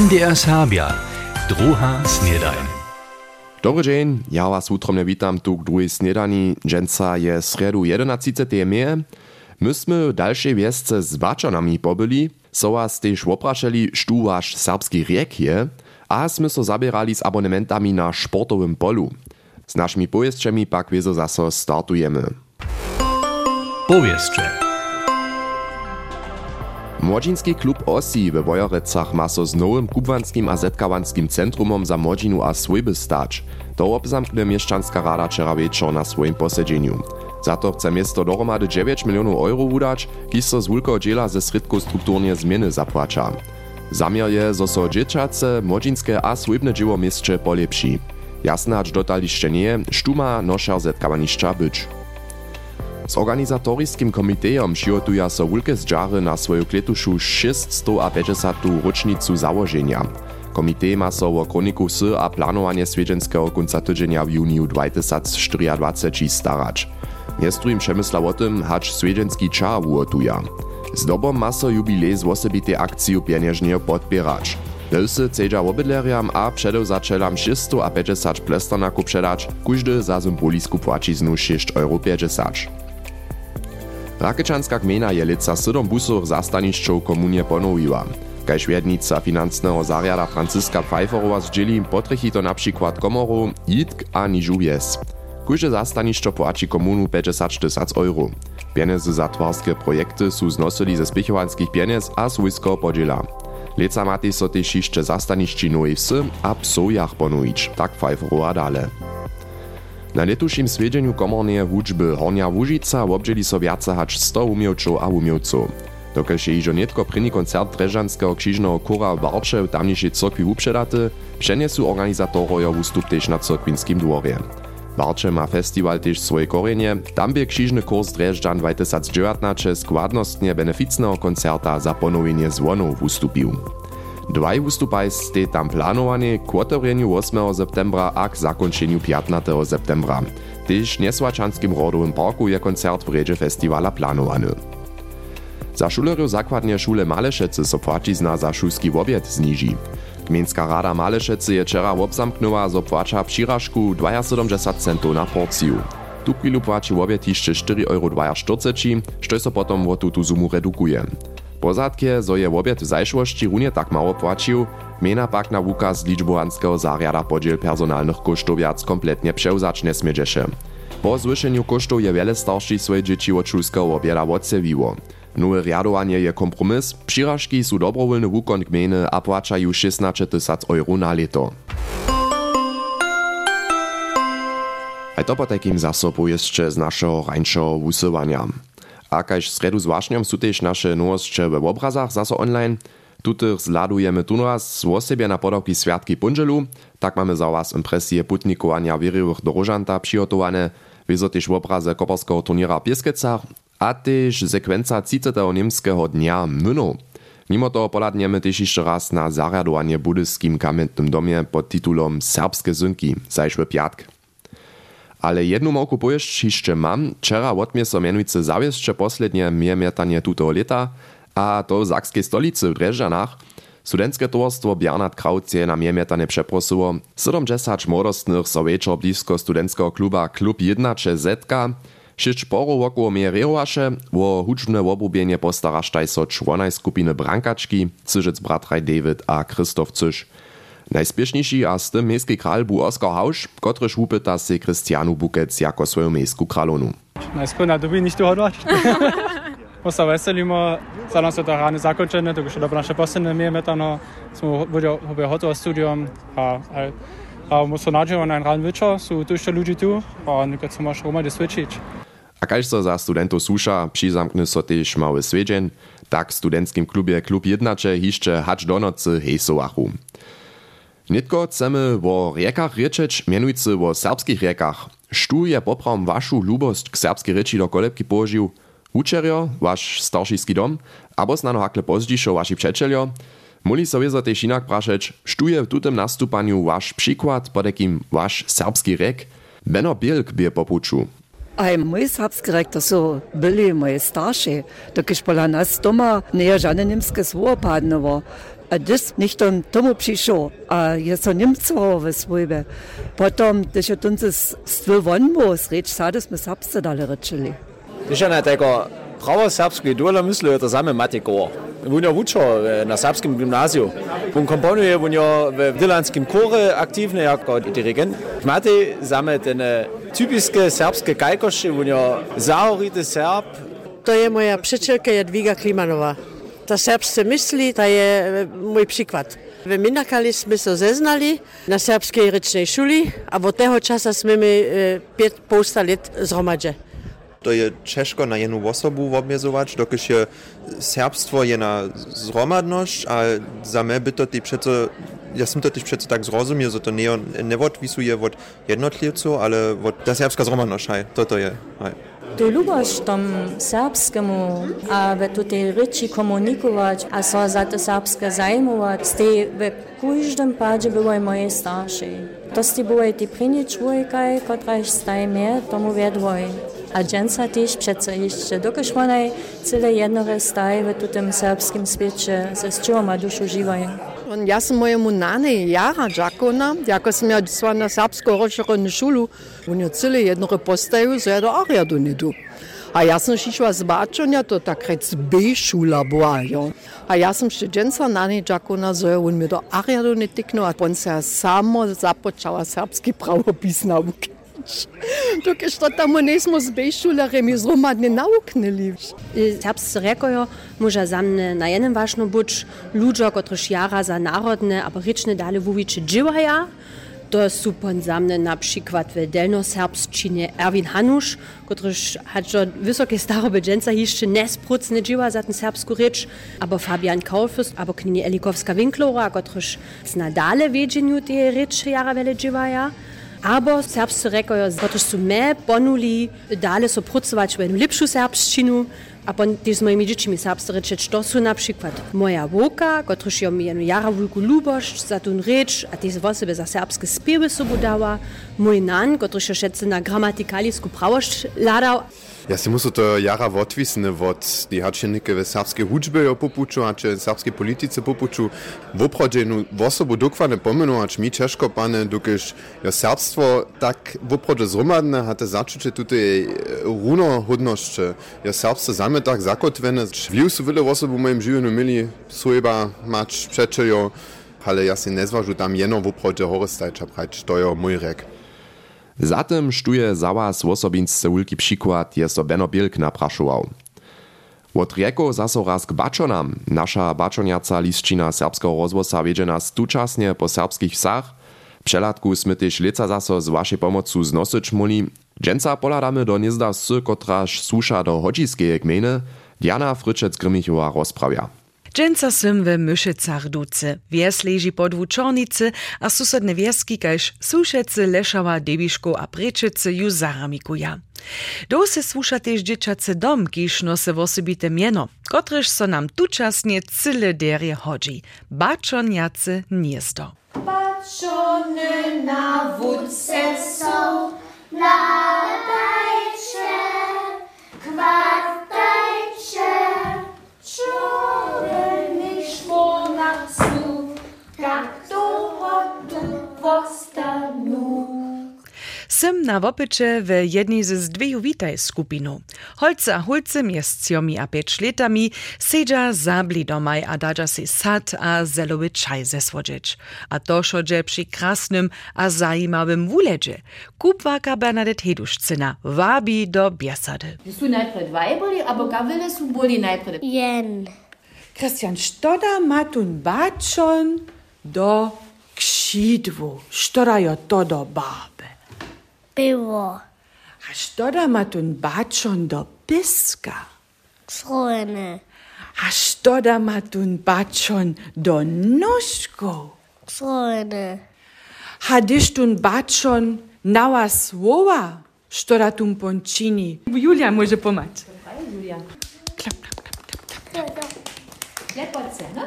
MDR Serbia, druha snedajn. Dobry dzień, ja was utromnie witam tu k drugiej snedani. Dżęca je sredu 11. meje. Myśmy dalszej wiesce z Waczanami pobyli, so was też oprašeli, štu wasz serbski riek je, a sme so zabierali z abonementami na sportowym polu. Z naszymi pojeźdźami pak wiezo zaso startujemy. Powieszcze. Młodzinski klub Osi we Wojorecach ma so z nowym kubwanskim a zetkawanskim centrumom za młodzinu a swojby stać. To obzamknie mieszczanska rada wczoraj wieczor na swoim posiedzeniu. Za to chce miasto dohromady 9 milionów euro wydać, kiż so z wielkiego dziela ze środków strukturnie zmiany zapłaca. Zamiar je, zo so dzieciace, młodzinske a swojbne dzieło mieście polepszy. Jasne, acz dotal jeszcze nie, sztuma noszar zetkawaniszcza być. Z organizatorskim komitejem przygotuja so wielkie zdżary na swoją kletuszu 650. rocznicu założenia. Komitej ma so o kroniku S a planowanie swiedzenskiego końca tydzienia w juniu 2024 starać. Niestrujim przemysla o tym, hacz swiedzenski czar ugotuja. Z dobą ma so jubilej z osobitej akciju pieniężnie podpierać. Delsy cedza obydleriam a przedewzaczelam 650 plesternaku przedać, każdy za symbolisku płaci znu 6,50 euro. Rakečanska kmena je leca sydom busów zastanišćow komunie ponowiła. Kaž vědnica finančného zariada Franciska Pfeifferova sdělí potrechito například komoru, jitk a nižu věz. Kuže zastanišťo płaci komunu 50 tysac euro. Pieniądze za twarske projekty są znosili ze spichovanských pieniędz a swojského podziela. Leca maty so tež ještě zastanišči noji vsi a psojach ponujič, tak Pfeifferova dále. Na letušim swiedźeniu komorneje wučby Hornia Łužica obdźeli so viace hač 100 umiewczów a umiewców. Dokelž je ižo netko první koncert Drežanského křižného kora v Barče v tamnejšej cirkvi upředaty, přenesu organizatorojo ústup tež na cirkvinskim dworje. Barče ma festiwal tež swoje korenie, tam by křižny kurs Drežďan 2019 składnostnie beneficného koncerta za ponowienie zvonov ustupił. Dwaj wystupaj ste tam planowane k otworeniu 8 septembra a k zakończeniu 15 septembra. Tyż w Niesłačanskim rodowym parku je koncert w redzie festiwala planowany. Za šulerju zakładnie szule Malešece so płacizna za szulski obiad zniži. Gmieńska rada Malešece je wczera obzamknęła, zo płaca przyrażku 72 centów na porciju. Tu chwilu płaci obiad jeszcze 4,42 euro, što so potom o tutu sumu redukuje. Pozadkie, zo je obiad w zajszłości runie tak mało płacił, mena pak na wukaz liczbowanskeho zariada podziel personalnych kosztów wiac kompletnie przełzać nie. Po zwyszeniu kosztów je wiele starszych swoje dzieci od szulskiego obiada odsewiło. Nowe riadowanie je kompromis, przyrażki su dobrowolny wukon gminy a płacają 16 tysac euro na leto. A to po takim zasobu jeszcze z naszego rańszego wusywania. A kaž sredu zwašňom sú tiež naše nowostče we obrazach zaso online. Tutych zladujemy tu raz z osobie na podawki Światki Punżelu. Tak mamy za was impresje putnikowania wierywych do Rożanta przygotowane. Wieso też w obraze koparskiego turniera Pieskecach, a też sekwenca 30. niemskiego dnia Myno. Mimo to poladniemy też jeszcze raz na zariadowanie buddyskim kamiennym domie pod tytułem Serbskie Zynki, zajszły piatk. Ale jedną małku jeszcze mam. Wczera odmie so mianujcy zawieszcze poslednie miermietanie tuto leta, a to w Zakskiej stolicy w Dreżanach. Studenckie towarstwo Bernard Kraut je na miermietanie przeprosiło. 70 młodostnych so wieczor blisko studenckiego kluba Klub 1 Zetka. Šest porov wokół mnie reowaše, wo hučbne obrubienie postaraštaj so čłonaj skupiny Brankački, Cyžic bratraj David a Krzysztof Cyš. Najspiešniejszy a z tym miejski kral był Oskar Hausch, kotryż upyta się Krystianu Bukec jako swoją miejską kralonu. Najskôr doby nič tu hodovať. Mo sa veselíme, za nás je to ráne zakončené, to už je naše posledné miemetano, sme bude hotovo studium a, a, a mo sa nadživo na rán večer, sú tu ešte ľudí tu a niekedy sa môže rumať svedčiť. A kaž so za studentov súša, přizamkne so tiež mały svedžen, tak v studentskim klubie Klub 1 hišče hač do nocy hejsovachu. Nitko chcemy o riekach riečeć, mianujcy o serbskich riekach. Štu je poprawom wašu lubost k serbskiej reči do kolebki położył? Učerjo, wasz starszyski dom, abo znano hakle pozdzišo waši přečeljo? Muli so wiezo też inak prašeć, štu je w tutym nastupaniu wasz przykład, pod jakim wasz serbski riek? Benno Bielk bie popuczu. Aj mój serbski rek to są byli moje starsi, dokiż pola nas doma nie żadne niemskie słowo padnowo. Дис нихтон тому пришо, а я со ним цвове свойбе. Потом, дешо тунцес ствы вонбо, среч садес мы сапса дале речели. Дешо на теко, право сапски дула мислю это саме матико. Вуньо вучо на сапским гимназию. Вун компонуе вуньо в диланским коре активне яко диригент. Мати саме тене typiske serbske kajkoše, vunjo zaorite serb. To je moja przyjaciółka Jadwiga Klimanowa. Ta serbsce myśli, to je mój przykład. W Minakali sme sa zeznali na serbskej rečnej šuli a od toho časa sme my pięć pousta let zhromadže. To je ciężko na jedną osobę obmiezować, dokud je serbstwo jedna zromadność, a za mnie by to ty przeco, ja sam to też przeco tak zrozumiał, że to nie, nie odwisuje od jednotlivców, ale od ta serbska zromadność, hej, to to je, hej. Dolugos tom srpskemu, aby tutaj ryci komunikować, a co za to srpskie zajmować, z tej w każdym padzie były moje starsze. To z były te prynie człowieka, która stajmie, tomu wiedwoj. A dżęca też przece jeszcze dokąd one cele jednore staje w tym serbskim świecie, ze z czym ma duszu żywają. Ja sam mojemu nane Jara Džakona, jako sam ja sva na serbsko rozširenu šulu, on je jednore postaju, so ja do Ariadu nidu. A ja sam šišla z bačonja, to tak rec B šula jo. A ja sam še dženca nane Džakona, so ja on mi do Ariadu ne tiknu, a on se samo započala serbski pravopis nauke. Tukaj što tamo nismo zbešulari, mi zelo liebt. nauknili. Serbsce rekajo, muss za mne na enem vašno buč, ljudžo kot rešjara za narodne, a pa rečne dale vuviče dživaja. To su pan za mne na przykład w delnoserbszczynie Erwin Hanusz, który hat schon wysokie staroby dżęca jeszcze nesprucne dziła za ten serbsku rycz, albo Fabian Kaufus, albo Knini Elikowska-Winklora, który zna dale wiedzieniu te rycze jara wele dziwaja. Aber serbscy rekojo, którzy są me ponuli, dalej so pracować w lepszą serbszczynu, a pon też z moimi dziećmi serbscy ryczeć, to są na przykład moja woka, którzy ją jenu jara wulku lubość za tun rycz, a też osoby za serbskie spiewy sobie dała, mój nan, który się szedce na gramatikalisku prawość ladał, Ja si muszę to jara odwisne od die haczynnike w serbskiej hudźbie o popuczu, a czy serbskiej polityce popuczu w oprodzeniu osobu dokładnie pomenować mi ciężko pane, ja serbstwo tak w oprodzie zromadne hatte zaczucie tutaj runohodność. Ja serbstwo zame tak su wiele osób w moim życiu mieli swojba mać przeczejo, ale ja si nezważu tam jeno w oprodzie horostajcza brać, to je mój rek. Zatem štuje za was osobinsce wulki przykład, jest to Benno Bielk napraszował. Od rieko zaso raz k bačonam. Nasza bačonjaca lisčina serbskiego rozwosa wiedzie nas tučasnie po serbskich wsach. Przelatku smy też leca zaso z waszej pomocu znosić muli. Dżęca poladamy do niezda sy, kotraż susza do hodziskeje gminy. Diana Fryczec-Grymichowa rozprawia. Dżęca sym w Myszycach duce. Wies leży pod Wuczornicy, a susedne wieski kaž Sušece, Lešava, Debiško a Prečice ju zaramikuja. Do se słuša też dzieciacy dom, kiż nose osobite mieno, kotryż so nam tuczasnie cyle derje chodzi. Baczoniacy gniezdo. Baczony na wódce są, ladajcie, kwartajcie, czornych Sym na wopycze w jednej z dwóch witaj skupinu. Holce a hulce miescjomi a pięć letami sedza zabli domaj a dadza si sad a zelowy czaj zesłodzieć. A to szodże przy krasnym a zajimawym wuledzie. Kupwaka Bernadette Heduszcyna wabi do biesady. Su najpierw dwaj boli, aber gawile su boli najpierw. Jen. Christian Stoda ma tun baczon do ksidwu. Stoda jo to do babe. pivo. A što da ma tun bačon do piska? Crone. A što da ma tun bačon do noškov? Crone. A diš tun bačon nava slova? Što da tun pončini? Julija može pomać. Julija. Klap, klap, klap, klap, klap. Klepoce, no?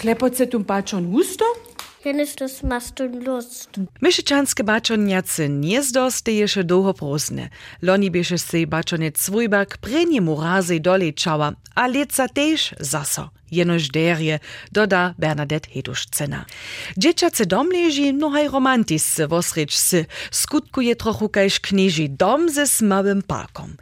Klepoce tun bačon usto? Machst du Lust. Myszyczanskie baczoniacy gniezdo ste jeszcze długo prosne. Loni bieše se baczoniec swójbak preniemu razy dolečała, a leca też zaso. Jenož derje, doda Bernadette Hedušcena. Dzieciace dom leži mnohaj romantisce wosrečce, skutkuje trochu kajž knieži dom ze smałym parkom.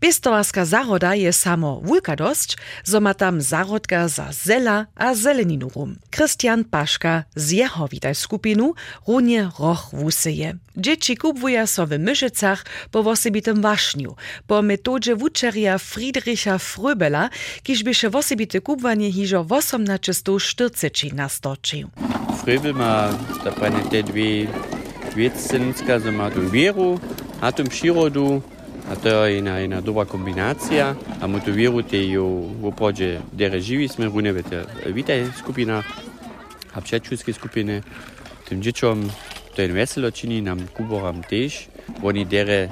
Piestowarska zaroda je samo wulka dosć, zo ma tam zarodka za zela a zeleninu rum. Christian Paška z jeho witaj skupinu runie roch wuseje. Dzieci kupwuja so w Myszecach po wosebitym wašniu, po metodzie wučerja Friedricha Fröbela, kiż byše wosebite kupwanie Panje hižo vosom na često štrceči nastočil. Fröbel ma, da panje te dve dvecenska za matum viru, atum širodu, a to je ena, ena dobra kombinacija, a matum viru te jo v opođe dere živi, sme runevete vitaj skupina, a pčečuske skupine, tem dječom to je veselo čini, nam kuboram tež, oni dere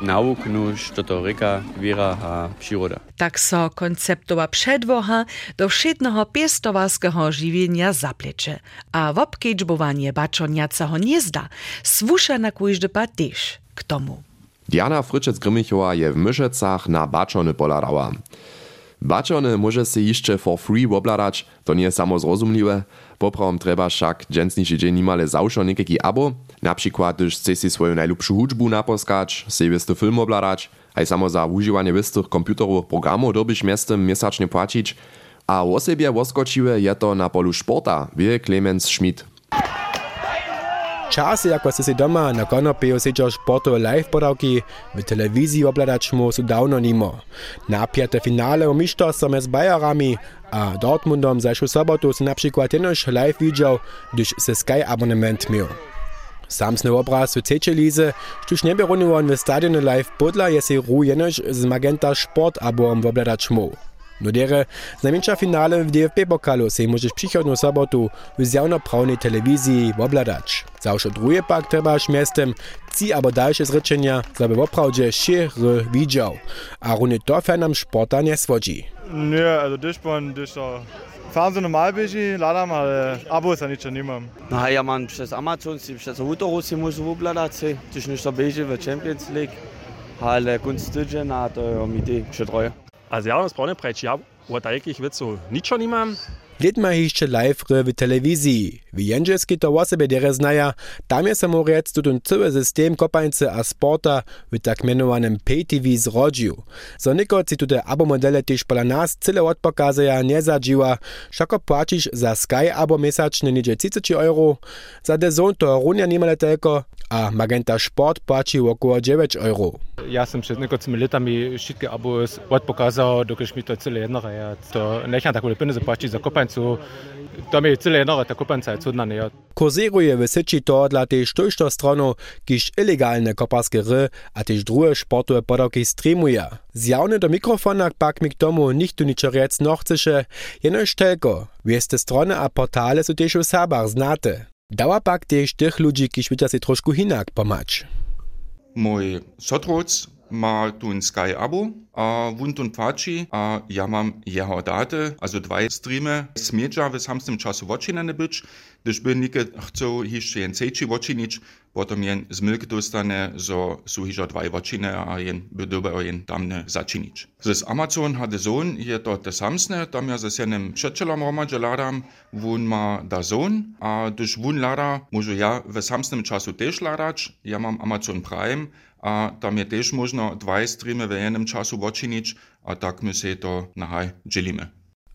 nauknu, što to reka wiera a przyroda. Tak so konceptowa przedwocha do wszednego piestowarskiego żywienia zaplecze, a wobkedźbowanie baczoniaceho nie zda, swusza na kujżdy też k tomu. Diana Fryczec-Grymichowa je w Myszecach na baczony poladała. Baczony może się jeszcze for free obladać, to nie samo zrozumliwe. Poprawom treba však dženstniši dzień nimale zawsze niekeki abo, na przykład gdyż chce si swoją najlepszą hudżbu naposkać, se wisty film obladać, a samo za używanie wystych komputerowych programów dobyś miestem miesacznie płacić, a o sobie woskočiwe je to na polu sporta, wie Clemens Schmidt. Včasih, ko si, si doma na konopi osjećaš poto live poravki, v televiziji obgledač mu su davno nimo. Napijete finale umišto so med Bayerami, a Dortmundom zašu sobotu si napšikvat jenož live vidžal, když se Sky abonement mil. Sam snov obraz v Cečelize, štuš ne bi runil v stadionu live podla, je si rujenož z Magenta Sport abom v obgledač mu. No dere znajmniejsza finale w DFB pokalu se możesz przychodną sobotu w zjawnoprawnej telewizji obladać. Zawsze drugie pak trebaż miastem, ci albo dalsze zryczenia, żeby oprawdzie szyry widział, a runie to fanom sporta nie swodzi. Nie, also pan, das so. Fernsehen normal bieži, ladam, ale abo sa ničo nimam. No ja mam przez Amazon si przez Hutoro si muszę obladać, tyś niż to bieži w Champions League, ale kunst tydzień na to mi ty Also ja, A zjavno sploh ne preveč jav v ta so nicht schon nimam, Lid ma jeszcze live telewizji. W Jędrzejskiej to osoby dere znaja, tam je samorec tutun cały system kopańcy a sporta w tak mianowanym pay-TV zrodził. So niko si tute abomodele też pola nas cyle odpokazaja nie zadziła, szako płacisz za Sky abo mesaczne niedzie 30 euro, za dezon to runia niemale tylko, a Magenta Sport płaci około 9 euro. Ja sam przed niektórymi latami wszystkie abo odpokazał, dokąd mi to cyle jedno, ja to necham tak pieniądze płacić za kopańcu, to mi cyle jedno, ta kopańca je cudna nie. Kursiruje w syci to dla tej sztuczną stroną, kiż ilegalne koparskie ry, a też drugie sportowe podawki streamuje. Zjawny do mikrofona pak mi k tomu nichtu niczo rec no chceše, jenož tylko. Wiesz te strony a portale są też u sabach znate. Dała pak też tych ludzi, kiż widzia się troszkę hinak pomać. Mój sotroc ma tu ein Sky Abo, a wun tun płaci, a ja mam jeho daty, also dwa streamy. Smieđa w samym czasu wočinane być, gdyż by nikt chciał jeszcze jen sejči wočinić, potom jen z milk dostane, so su hižo dvaj wočine, a jen by dobe jen tamne začinić. Z Amazon hatte Sohn, je to te samsne, tam ja z jenem przeczelom romadže ladam, wun ma da Sohn, a gdyż wun lada, może ja w samym czasu też ladać, ja mam Amazon Prime, a tam je też można dwa streamy w jednym czasu wočinić, a tak my se to nahaj dzielimy.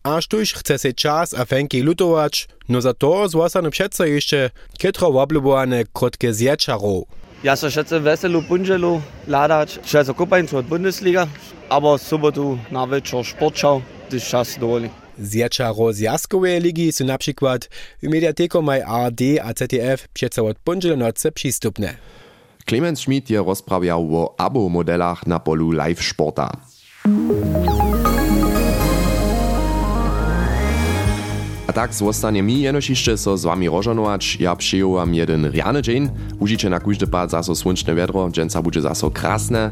A sztuś chce se czas a fenki lutować, no za to złasane přece jeszcze kietro woblubowane krótkie zjeczaro. Ja so schätze weselu bunželu ladać, schätze kupańcu od Bundesliga, aber sobotu na wieczór sportschau, gdyż czas dowoli. Zjeczaro z jaskowej ligi są na przykład w mediateku maj ARD a ZDF od bunželu noce przystupne. Clemens Schmidt je rozprawiał o abo-modelach na polu live sporta. A tak zostanie mi jenož jeszcze so z wami rożonować. Ja przyjął wam jeden riany dzień. Użycie na każdy pad zaso słoneczne wiadro, dżęca będzie zaso krasne.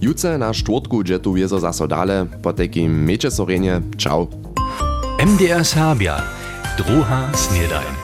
Jutce na czwartku gdzie tu wiezo zaso dale. Po takim mecie sorenie. Ciao. MDR Sabia. Druha Snedajn.